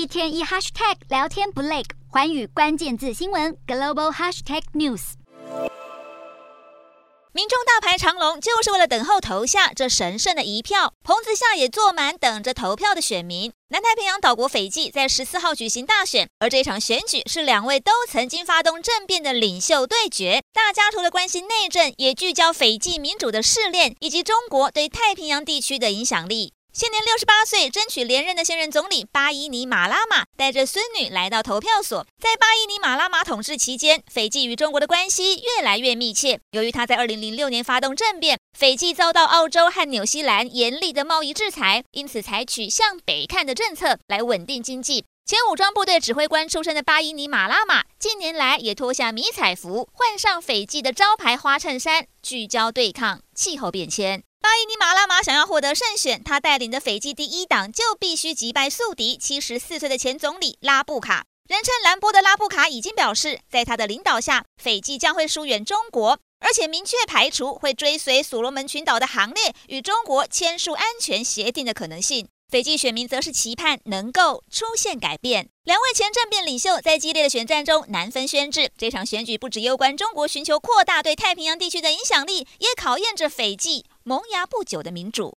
一天一 hashtag 聊天不累，寰宇关键字新闻 global hashtag news。民众大排长龙，就是为了等候投下这神圣的一票。棚子下也坐满等着投票的选民。南太平洋岛国斐济在十四号举行大选，而这场选举是两位都曾经发动政变的领袖对决。大家除了关心内政，也聚焦斐济民主的试炼以及中国对太平洋地区的影响力。现年六十八岁、争取连任的现任总理巴伊尼马拉马带着孙女来到投票所。在巴伊尼马拉马统治期间，斐济与中国的关系越来越密切。由于他在二零零六年发动政变，斐济遭到澳洲和纽西兰严厉的贸易制裁，因此采取向北看的政策来稳定经济。前武装部队指挥官出身的巴伊尼马拉马近年来也脱下迷彩服，换上斐济的招牌花衬衫，聚焦对抗气候变迁。巴伊尼马拉马想要获得胜选，他带领的斐济第一党就必须击败宿敌七十四岁的前总理拉布卡。人称兰波的拉布卡已经表示，在他的领导下，斐济将会疏远中国，而且明确排除会追随所罗门群岛的行列，与中国签署安全协定的可能性。斐济选民则是期盼能够出现改变。两位前政变领袖在激烈的选战中难分宣制。这场选举不只攸关中国寻求扩大对太平洋地区的影响力，也考验着斐济萌芽不久的民主。